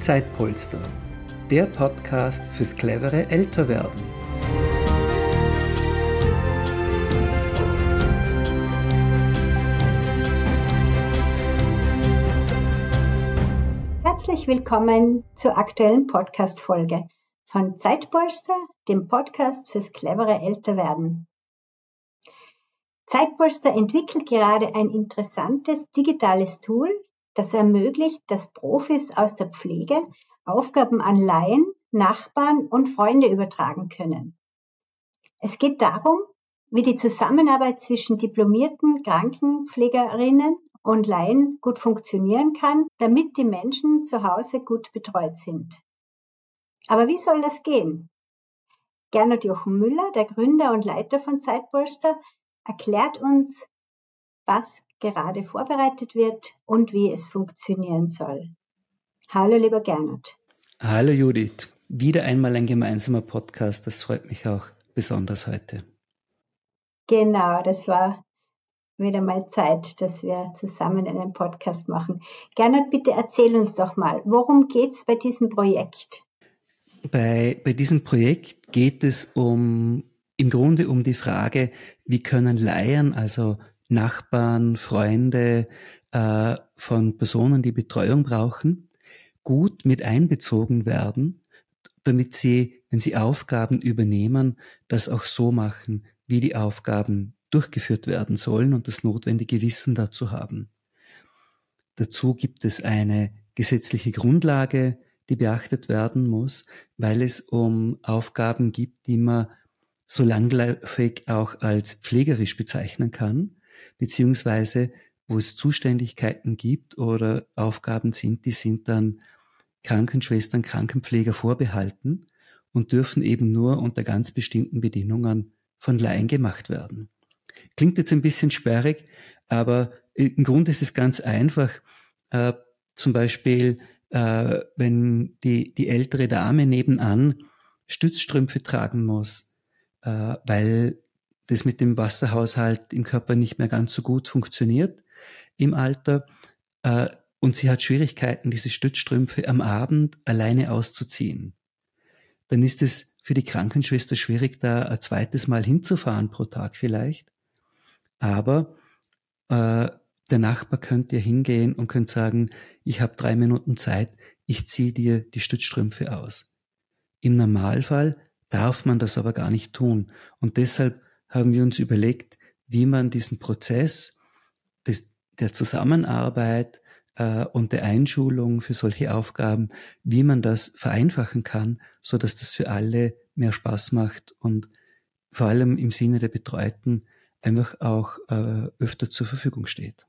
Zeitpolster, der Podcast fürs clevere Älterwerden. Herzlich willkommen zur aktuellen Podcast-Folge von Zeitpolster, dem Podcast fürs clevere Älterwerden. Zeitpolster entwickelt gerade ein interessantes digitales Tool, das ermöglicht, dass Profis aus der Pflege Aufgaben an Laien, Nachbarn und Freunde übertragen können. Es geht darum, wie die Zusammenarbeit zwischen diplomierten Krankenpflegerinnen und Laien gut funktionieren kann, damit die Menschen zu Hause gut betreut sind. Aber wie soll das gehen? Gernot Jochen Müller, der Gründer und Leiter von Zeitpolster, erklärt uns, was gerade vorbereitet wird und wie es funktionieren soll. Hallo, lieber Gernot. Hallo, Judith. Wieder einmal ein gemeinsamer Podcast. Das freut mich auch besonders heute. Genau, das war wieder mal Zeit, dass wir zusammen einen Podcast machen. Gernot, bitte erzähl uns doch mal, worum geht es bei diesem Projekt? Bei, bei diesem Projekt geht es um im Grunde um die Frage, wie können Laien, also Nachbarn, Freunde äh, von Personen, die Betreuung brauchen, gut mit einbezogen werden, damit sie, wenn sie Aufgaben übernehmen, das auch so machen, wie die Aufgaben durchgeführt werden sollen und das notwendige Wissen dazu haben. Dazu gibt es eine gesetzliche Grundlage, die beachtet werden muss, weil es um Aufgaben gibt, die man so langläufig auch als pflegerisch bezeichnen kann beziehungsweise wo es Zuständigkeiten gibt oder Aufgaben sind, die sind dann Krankenschwestern, Krankenpfleger vorbehalten und dürfen eben nur unter ganz bestimmten Bedingungen von Laien gemacht werden. Klingt jetzt ein bisschen sperrig, aber im Grunde ist es ganz einfach. Äh, zum Beispiel, äh, wenn die, die ältere Dame nebenan Stützstrümpfe tragen muss, äh, weil das mit dem Wasserhaushalt im Körper nicht mehr ganz so gut funktioniert im Alter. Äh, und sie hat Schwierigkeiten, diese Stützstrümpfe am Abend alleine auszuziehen. Dann ist es für die Krankenschwester schwierig, da ein zweites Mal hinzufahren pro Tag vielleicht. Aber äh, der Nachbar könnte ja hingehen und könnte sagen, ich habe drei Minuten Zeit, ich ziehe dir die Stützstrümpfe aus. Im Normalfall darf man das aber gar nicht tun. Und deshalb haben wir uns überlegt, wie man diesen Prozess des, der Zusammenarbeit äh, und der Einschulung für solche Aufgaben, wie man das vereinfachen kann, so dass das für alle mehr Spaß macht und vor allem im Sinne der Betreuten einfach auch äh, öfter zur Verfügung steht.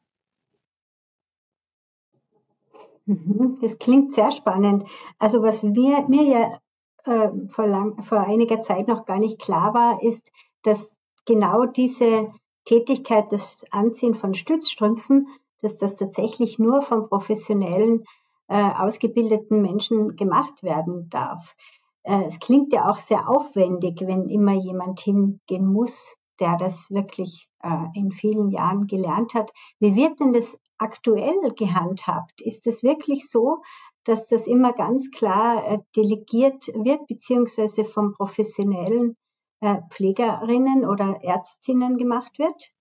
Mhm, das klingt sehr spannend. Also was mir, mir ja äh, vor, lang, vor einiger Zeit noch gar nicht klar war, ist, dass genau diese Tätigkeit, das Anziehen von Stützstrümpfen, dass das tatsächlich nur von professionellen, äh, ausgebildeten Menschen gemacht werden darf. Äh, es klingt ja auch sehr aufwendig, wenn immer jemand hingehen muss, der das wirklich äh, in vielen Jahren gelernt hat. Wie wird denn das aktuell gehandhabt? Ist es wirklich so, dass das immer ganz klar äh, delegiert wird, beziehungsweise vom professionellen Pflegerinnen oder Ärztinnen gemacht wird?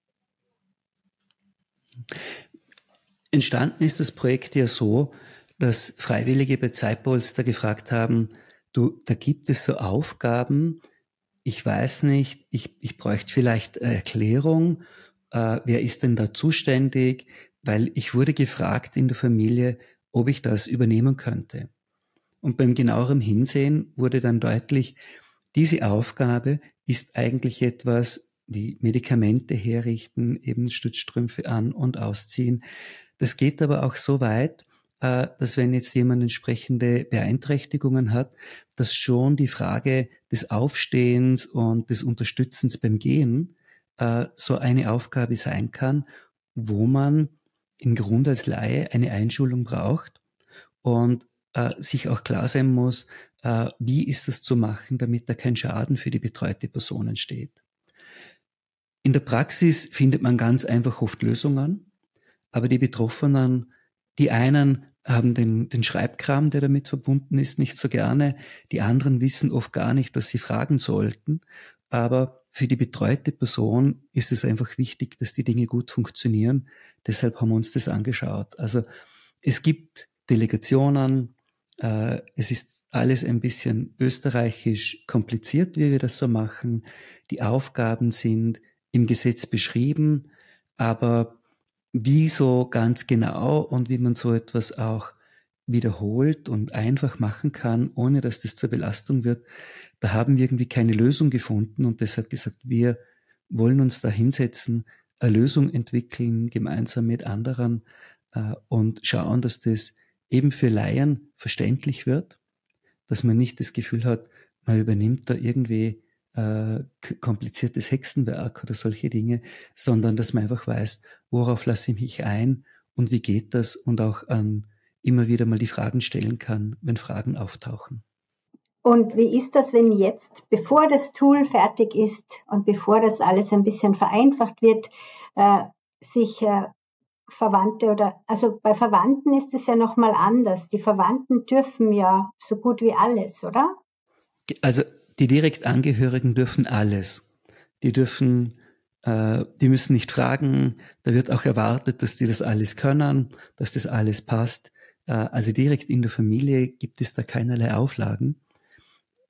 Entstanden ist das Projekt ja so, dass Freiwillige bei Zeitpolster gefragt haben, du, da gibt es so Aufgaben, ich weiß nicht, ich, ich bräuchte vielleicht Erklärung, äh, wer ist denn da zuständig, weil ich wurde gefragt in der Familie, ob ich das übernehmen könnte. Und beim genaueren Hinsehen wurde dann deutlich, diese Aufgabe ist eigentlich etwas wie Medikamente herrichten, eben Stützstrümpfe an und ausziehen. Das geht aber auch so weit, äh, dass wenn jetzt jemand entsprechende Beeinträchtigungen hat, dass schon die Frage des Aufstehens und des Unterstützens beim Gehen äh, so eine Aufgabe sein kann, wo man im Grunde als Laie eine Einschulung braucht und äh, sich auch klar sein muss, äh, wie ist das zu machen, damit da kein Schaden für die betreute Person entsteht. In der Praxis findet man ganz einfach oft Lösungen, aber die Betroffenen, die einen haben den, den Schreibkram, der damit verbunden ist, nicht so gerne. Die anderen wissen oft gar nicht, was sie fragen sollten. Aber für die betreute Person ist es einfach wichtig, dass die Dinge gut funktionieren. Deshalb haben wir uns das angeschaut. Also es gibt Delegationen, äh, es ist alles ein bisschen österreichisch kompliziert, wie wir das so machen. Die Aufgaben sind im Gesetz beschrieben, aber wie so ganz genau und wie man so etwas auch wiederholt und einfach machen kann, ohne dass das zur Belastung wird, da haben wir irgendwie keine Lösung gefunden und deshalb gesagt, wir wollen uns da hinsetzen, eine Lösung entwickeln, gemeinsam mit anderen äh, und schauen, dass das eben für Laien verständlich wird, dass man nicht das Gefühl hat, man übernimmt da irgendwie äh, kompliziertes Hexenwerk oder solche Dinge, sondern dass man einfach weiß, worauf lasse ich mich ein und wie geht das und auch an immer wieder mal die Fragen stellen kann, wenn Fragen auftauchen. Und wie ist das, wenn jetzt, bevor das Tool fertig ist und bevor das alles ein bisschen vereinfacht wird, äh, sich äh, Verwandte oder, also bei Verwandten ist es ja nochmal anders. Die Verwandten dürfen ja so gut wie alles, oder? Also die Direktangehörigen dürfen alles. Die dürfen, äh, die müssen nicht fragen. Da wird auch erwartet, dass die das alles können, dass das alles passt. Äh, also direkt in der Familie gibt es da keinerlei Auflagen.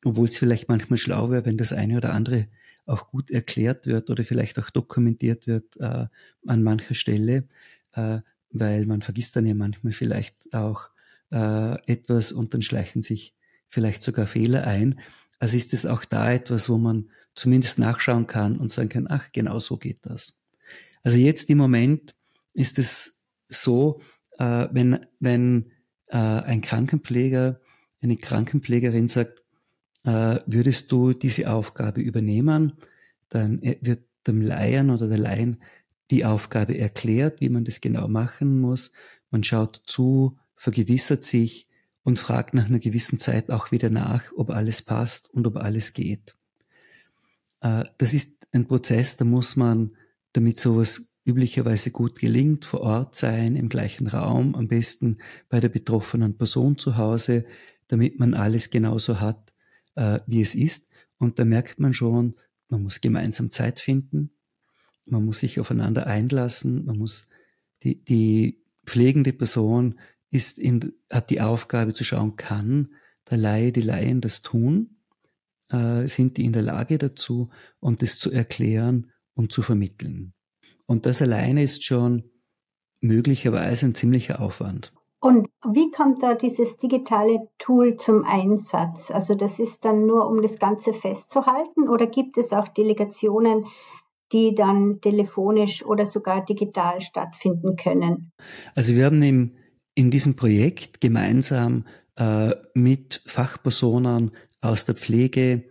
Obwohl es vielleicht manchmal schlau wäre, wenn das eine oder andere auch gut erklärt wird oder vielleicht auch dokumentiert wird äh, an mancher Stelle, äh, weil man vergisst dann ja manchmal vielleicht auch äh, etwas und dann schleichen sich vielleicht sogar Fehler ein. Also ist es auch da etwas, wo man zumindest nachschauen kann und sagen kann, ach, genau so geht das. Also jetzt im Moment ist es so, äh, wenn, wenn äh, ein Krankenpfleger, eine Krankenpflegerin sagt, äh, würdest du diese Aufgabe übernehmen, dann wird dem Laien oder der Laien die Aufgabe erklärt, wie man das genau machen muss. Man schaut zu, vergewissert sich, und fragt nach einer gewissen Zeit auch wieder nach, ob alles passt und ob alles geht. Äh, das ist ein Prozess, da muss man, damit sowas üblicherweise gut gelingt, vor Ort sein, im gleichen Raum, am besten bei der betroffenen Person zu Hause, damit man alles genauso hat, äh, wie es ist. Und da merkt man schon, man muss gemeinsam Zeit finden, man muss sich aufeinander einlassen, man muss die, die pflegende Person ist in, hat die Aufgabe zu schauen, kann der Laie, die Laien das tun? Äh, sind die in der Lage dazu, um das zu erklären und zu vermitteln? Und das alleine ist schon möglicherweise ein ziemlicher Aufwand. Und wie kommt da dieses digitale Tool zum Einsatz? Also das ist dann nur, um das Ganze festzuhalten oder gibt es auch Delegationen, die dann telefonisch oder sogar digital stattfinden können? Also wir haben im in diesem Projekt gemeinsam äh, mit Fachpersonen aus der Pflege,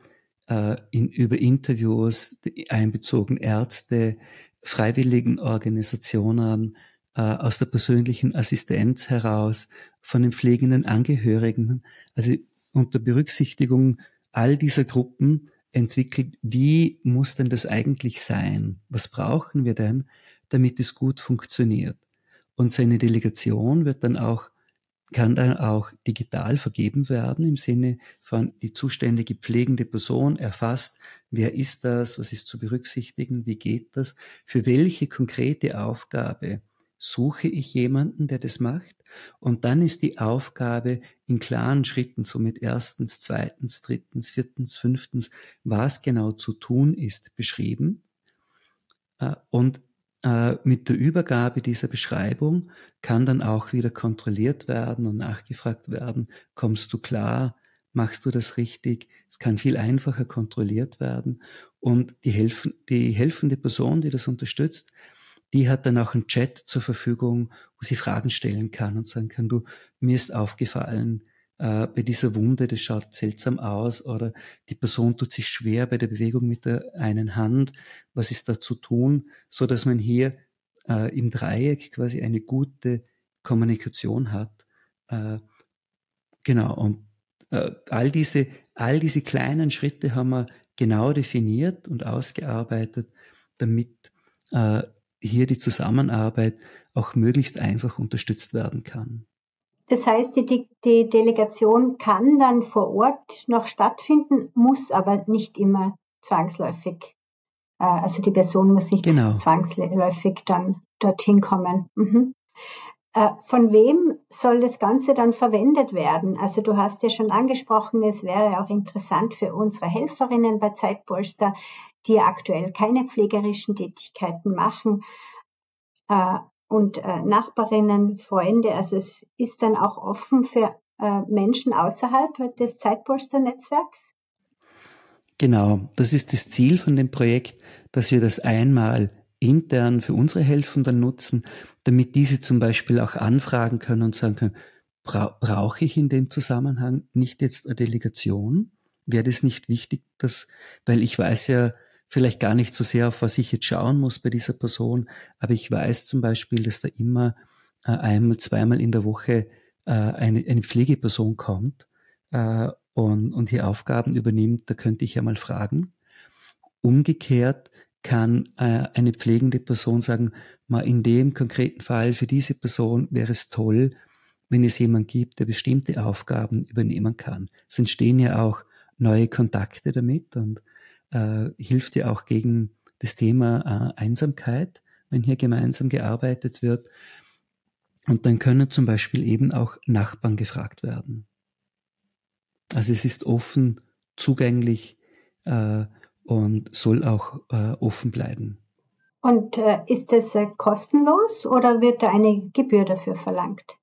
äh, in, über Interviews einbezogen Ärzte, freiwilligen Organisationen, äh, aus der persönlichen Assistenz heraus, von den pflegenden Angehörigen, also unter Berücksichtigung all dieser Gruppen entwickelt, wie muss denn das eigentlich sein? Was brauchen wir denn, damit es gut funktioniert? Und seine Delegation wird dann auch, kann dann auch digital vergeben werden im Sinne von die zuständige pflegende Person erfasst, wer ist das, was ist zu berücksichtigen, wie geht das, für welche konkrete Aufgabe suche ich jemanden, der das macht. Und dann ist die Aufgabe in klaren Schritten, so mit erstens, zweitens, drittens, viertens, fünftens, was genau zu tun ist, beschrieben. Äh, und äh, mit der Übergabe dieser Beschreibung kann dann auch wieder kontrolliert werden und nachgefragt werden, kommst du klar, machst du das richtig? Es kann viel einfacher kontrolliert werden und die, helfen, die helfende Person, die das unterstützt, die hat dann auch einen Chat zur Verfügung, wo sie Fragen stellen kann und sagen kann, du, mir ist aufgefallen, äh, bei dieser Wunde, das schaut seltsam aus oder die Person tut sich schwer bei der Bewegung mit der einen Hand. Was ist da zu tun, so dass man hier äh, im Dreieck quasi eine gute Kommunikation hat. Äh, genau. Und äh, all diese, all diese kleinen Schritte haben wir genau definiert und ausgearbeitet, damit äh, hier die Zusammenarbeit auch möglichst einfach unterstützt werden kann. Das heißt, die, die Delegation kann dann vor Ort noch stattfinden, muss aber nicht immer zwangsläufig. Äh, also die Person muss nicht genau. zwangsläufig dann dorthin kommen. Mhm. Äh, von wem soll das Ganze dann verwendet werden? Also du hast ja schon angesprochen, es wäre auch interessant für unsere Helferinnen bei Zeitpolster, die aktuell keine pflegerischen Tätigkeiten machen äh, und äh, Nachbarinnen, Freunde. Also es ist dann auch offen für Menschen außerhalb des Zeitpolster-Netzwerks. Genau, das ist das Ziel von dem Projekt, dass wir das einmal intern für unsere Helfenden nutzen, damit diese zum Beispiel auch anfragen können und sagen können, bra brauche ich in dem Zusammenhang nicht jetzt eine Delegation? Wäre das nicht wichtig, dass, weil ich weiß ja vielleicht gar nicht so sehr, auf was ich jetzt schauen muss bei dieser Person, aber ich weiß zum Beispiel, dass da immer äh, einmal, zweimal in der Woche äh, eine, eine Pflegeperson kommt äh, und, und hier Aufgaben übernimmt, da könnte ich ja mal fragen. Umgekehrt kann äh, eine pflegende Person sagen, mal in dem konkreten Fall für diese Person wäre es toll, wenn es jemand gibt, der bestimmte Aufgaben übernehmen kann. Es entstehen ja auch neue Kontakte damit und äh, hilft ja auch gegen das Thema äh, Einsamkeit, wenn hier gemeinsam gearbeitet wird. Und dann können zum Beispiel eben auch Nachbarn gefragt werden. Also es ist offen zugänglich äh, und soll auch äh, offen bleiben. Und äh, ist das äh, kostenlos oder wird da eine Gebühr dafür verlangt?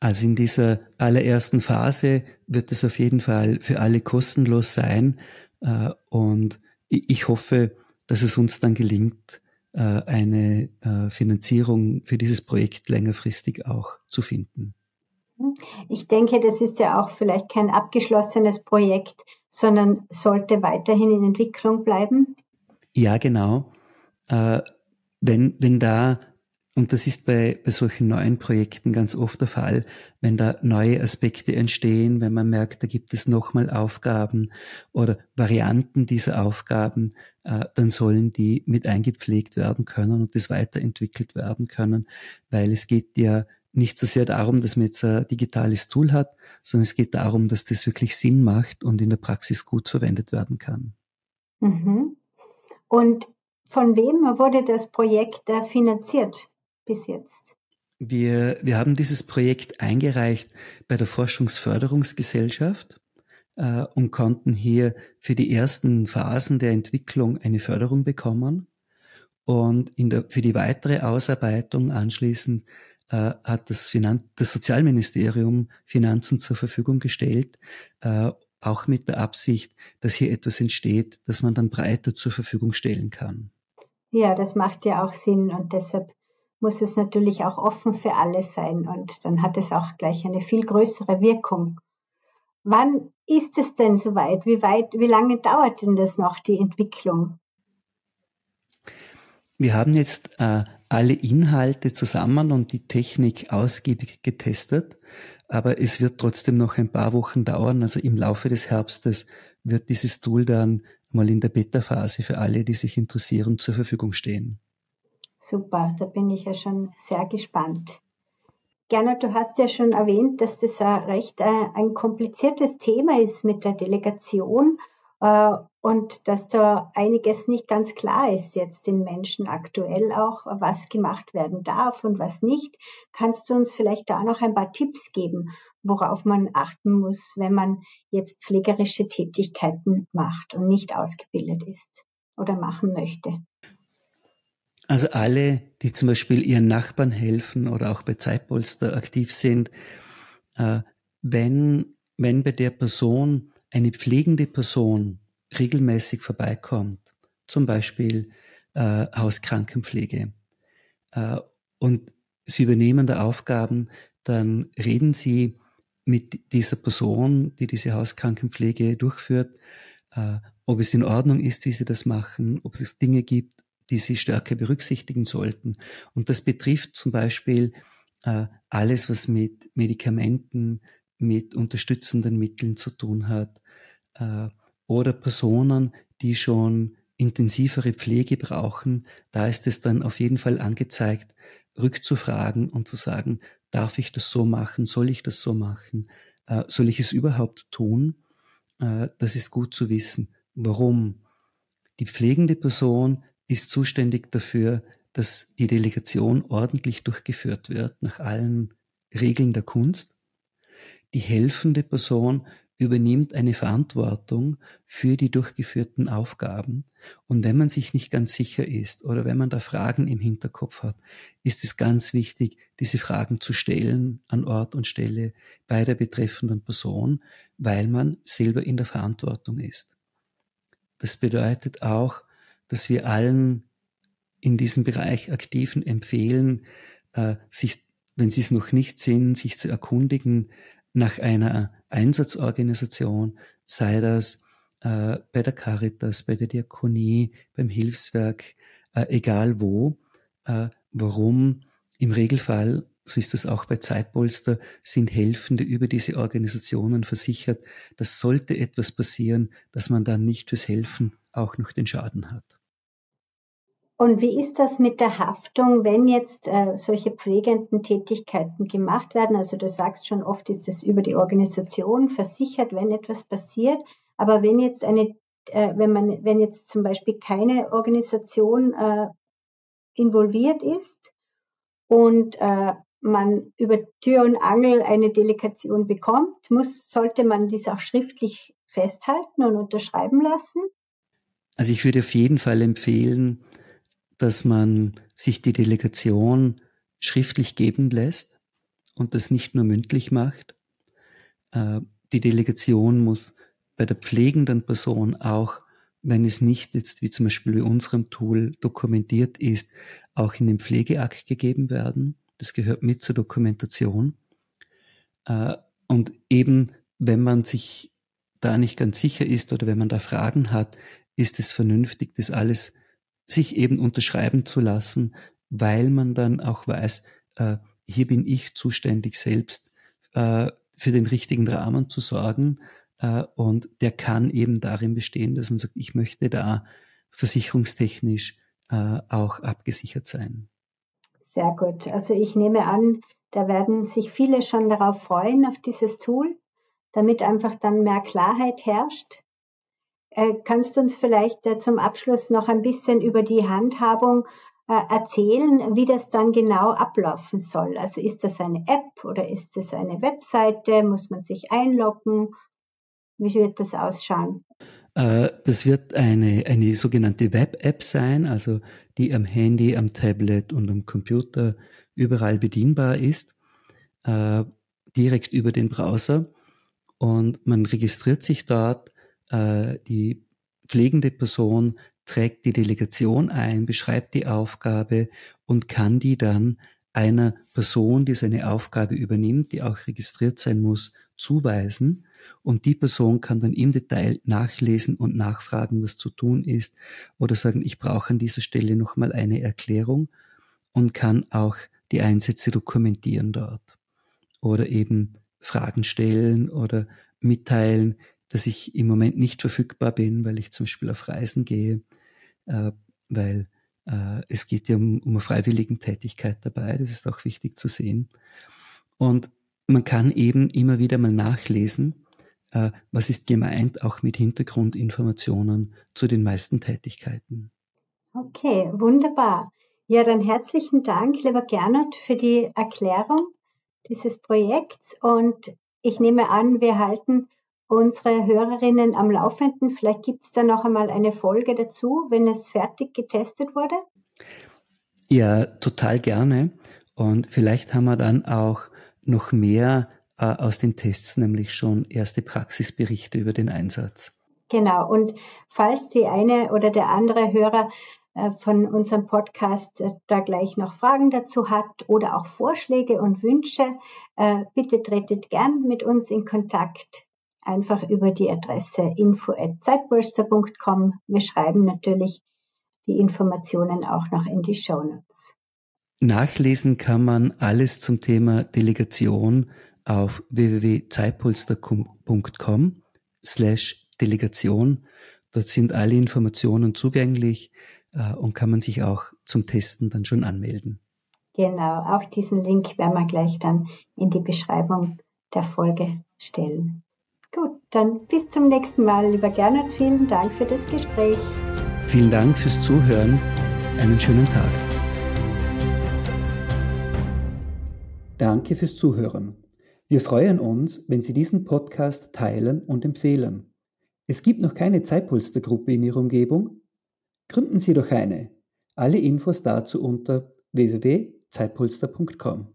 Also in dieser allerersten Phase wird es auf jeden Fall für alle kostenlos sein. Äh, und ich hoffe, dass es uns dann gelingt, äh, eine äh, Finanzierung für dieses Projekt längerfristig auch zu finden. Ich denke, das ist ja auch vielleicht kein abgeschlossenes Projekt, sondern sollte weiterhin in Entwicklung bleiben. Ja, genau. Wenn, wenn da, und das ist bei, bei solchen neuen Projekten ganz oft der Fall, wenn da neue Aspekte entstehen, wenn man merkt, da gibt es nochmal Aufgaben oder Varianten dieser Aufgaben, äh, dann sollen die mit eingepflegt werden können und das weiterentwickelt werden können, weil es geht ja nicht so sehr darum, dass man jetzt ein digitales Tool hat, sondern es geht darum, dass das wirklich Sinn macht und in der Praxis gut verwendet werden kann. Mhm. Und von wem wurde das Projekt finanziert bis jetzt? Wir, wir haben dieses Projekt eingereicht bei der Forschungsförderungsgesellschaft äh, und konnten hier für die ersten Phasen der Entwicklung eine Förderung bekommen. Und in der, für die weitere Ausarbeitung anschließend äh, hat das, Finan das Sozialministerium Finanzen zur Verfügung gestellt, äh, auch mit der Absicht, dass hier etwas entsteht, das man dann breiter zur Verfügung stellen kann. Ja, das macht ja auch Sinn und deshalb muss es natürlich auch offen für alle sein und dann hat es auch gleich eine viel größere Wirkung. Wann ist es denn soweit? Wie weit, wie lange dauert denn das noch, die Entwicklung? Wir haben jetzt äh, alle Inhalte zusammen und die Technik ausgiebig getestet, aber es wird trotzdem noch ein paar Wochen dauern. Also im Laufe des Herbstes wird dieses Tool dann mal in der Beta-Phase für alle, die sich interessieren, zur Verfügung stehen. Super, da bin ich ja schon sehr gespannt. Gernot, du hast ja schon erwähnt, dass das recht äh, ein kompliziertes Thema ist mit der Delegation äh, und dass da einiges nicht ganz klar ist jetzt den Menschen aktuell auch, was gemacht werden darf und was nicht. Kannst du uns vielleicht da noch ein paar Tipps geben, worauf man achten muss, wenn man jetzt pflegerische Tätigkeiten macht und nicht ausgebildet ist oder machen möchte? Also alle, die zum Beispiel ihren Nachbarn helfen oder auch bei Zeitpolster aktiv sind, äh, wenn, wenn bei der Person eine pflegende Person regelmäßig vorbeikommt, zum Beispiel äh, Hauskrankenpflege, äh, und sie übernehmen da Aufgaben, dann reden sie mit dieser Person, die diese Hauskrankenpflege durchführt, äh, ob es in Ordnung ist, wie sie das machen, ob es Dinge gibt, die sie stärker berücksichtigen sollten. Und das betrifft zum Beispiel äh, alles, was mit Medikamenten, mit unterstützenden Mitteln zu tun hat äh, oder Personen, die schon intensivere Pflege brauchen, da ist es dann auf jeden Fall angezeigt, rückzufragen und zu sagen, darf ich das so machen, soll ich das so machen, äh, soll ich es überhaupt tun? Äh, das ist gut zu wissen. Warum? Die pflegende Person ist zuständig dafür, dass die Delegation ordentlich durchgeführt wird nach allen Regeln der Kunst. Die helfende Person übernimmt eine Verantwortung für die durchgeführten Aufgaben. Und wenn man sich nicht ganz sicher ist oder wenn man da Fragen im Hinterkopf hat, ist es ganz wichtig, diese Fragen zu stellen an Ort und Stelle bei der betreffenden Person, weil man selber in der Verantwortung ist. Das bedeutet auch, dass wir allen in diesem Bereich Aktiven empfehlen, äh, sich, wenn sie es noch nicht sind, sich zu erkundigen, nach einer Einsatzorganisation, sei das äh, bei der Caritas, bei der Diakonie, beim Hilfswerk, äh, egal wo, äh, warum im Regelfall, so ist es auch bei Zeitpolster, sind Helfende über diese Organisationen versichert, dass sollte etwas passieren, dass man dann nicht fürs Helfen auch noch den Schaden hat. Und wie ist das mit der Haftung, wenn jetzt äh, solche pflegenden Tätigkeiten gemacht werden? Also du sagst schon oft ist es über die Organisation versichert, wenn etwas passiert. Aber wenn jetzt eine, äh, wenn man, wenn jetzt zum Beispiel keine Organisation äh, involviert ist und äh, man über Tür und Angel eine Delegation bekommt, muss, sollte man dies auch schriftlich festhalten und unterschreiben lassen? Also ich würde auf jeden Fall empfehlen, dass man sich die Delegation schriftlich geben lässt und das nicht nur mündlich macht. Äh, die Delegation muss bei der pflegenden Person auch, wenn es nicht jetzt wie zum Beispiel bei unserem Tool dokumentiert ist, auch in den Pflegeakt gegeben werden. Das gehört mit zur Dokumentation. Äh, und eben, wenn man sich da nicht ganz sicher ist oder wenn man da Fragen hat, ist es vernünftig, das alles sich eben unterschreiben zu lassen, weil man dann auch weiß, äh, hier bin ich zuständig selbst äh, für den richtigen Rahmen zu sorgen. Äh, und der kann eben darin bestehen, dass man sagt, ich möchte da versicherungstechnisch äh, auch abgesichert sein. Sehr gut. Also ich nehme an, da werden sich viele schon darauf freuen, auf dieses Tool, damit einfach dann mehr Klarheit herrscht kannst du uns vielleicht äh, zum Abschluss noch ein bisschen über die Handhabung äh, erzählen, wie das dann genau ablaufen soll? Also ist das eine App oder ist es eine Webseite? Muss man sich einloggen? Wie wird das ausschauen? Das wird eine, eine sogenannte Web-App sein, also die am Handy, am Tablet und am Computer überall bedienbar ist, direkt über den Browser. Und man registriert sich dort äh, die pflegende Person trägt die Delegation ein, beschreibt die Aufgabe und kann die dann einer Person, die seine Aufgabe übernimmt, die auch registriert sein muss, zuweisen. Und die Person kann dann im Detail nachlesen und nachfragen, was zu tun ist oder sagen, ich brauche an dieser Stelle nochmal eine Erklärung und kann auch die Einsätze dokumentieren dort oder eben Fragen stellen oder mitteilen, dass ich im Moment nicht verfügbar bin, weil ich zum Beispiel auf Reisen gehe, äh, weil äh, es geht ja um, um eine freiwilligen Tätigkeit dabei, das ist auch wichtig zu sehen. Und man kann eben immer wieder mal nachlesen, äh, was ist gemeint, auch mit Hintergrundinformationen zu den meisten Tätigkeiten. Okay, wunderbar. Ja, dann herzlichen Dank, lieber Gernot, für die Erklärung dieses Projekts. Und ich nehme an, wir halten unsere Hörerinnen am Laufenden. Vielleicht gibt es da noch einmal eine Folge dazu, wenn es fertig getestet wurde. Ja, total gerne. Und vielleicht haben wir dann auch noch mehr äh, aus den Tests, nämlich schon erste Praxisberichte über den Einsatz. Genau. Und falls die eine oder der andere Hörer äh, von unserem Podcast äh, da gleich noch Fragen dazu hat oder auch Vorschläge und Wünsche, äh, bitte tretet gern mit uns in Kontakt einfach über die Adresse info.zeitbolster.com. Wir schreiben natürlich die Informationen auch noch in die Show Notes. Nachlesen kann man alles zum Thema Delegation auf www.zeitpolster.com slash Delegation. Dort sind alle Informationen zugänglich äh, und kann man sich auch zum Testen dann schon anmelden. Genau, auch diesen Link werden wir gleich dann in die Beschreibung der Folge stellen. Gut, dann bis zum nächsten Mal, lieber Gernot. Vielen Dank für das Gespräch. Vielen Dank fürs Zuhören. Einen schönen Tag. Danke fürs Zuhören. Wir freuen uns, wenn Sie diesen Podcast teilen und empfehlen. Es gibt noch keine Zeitpolstergruppe in Ihrer Umgebung? Gründen Sie doch eine. Alle Infos dazu unter www.zeitpolster.com.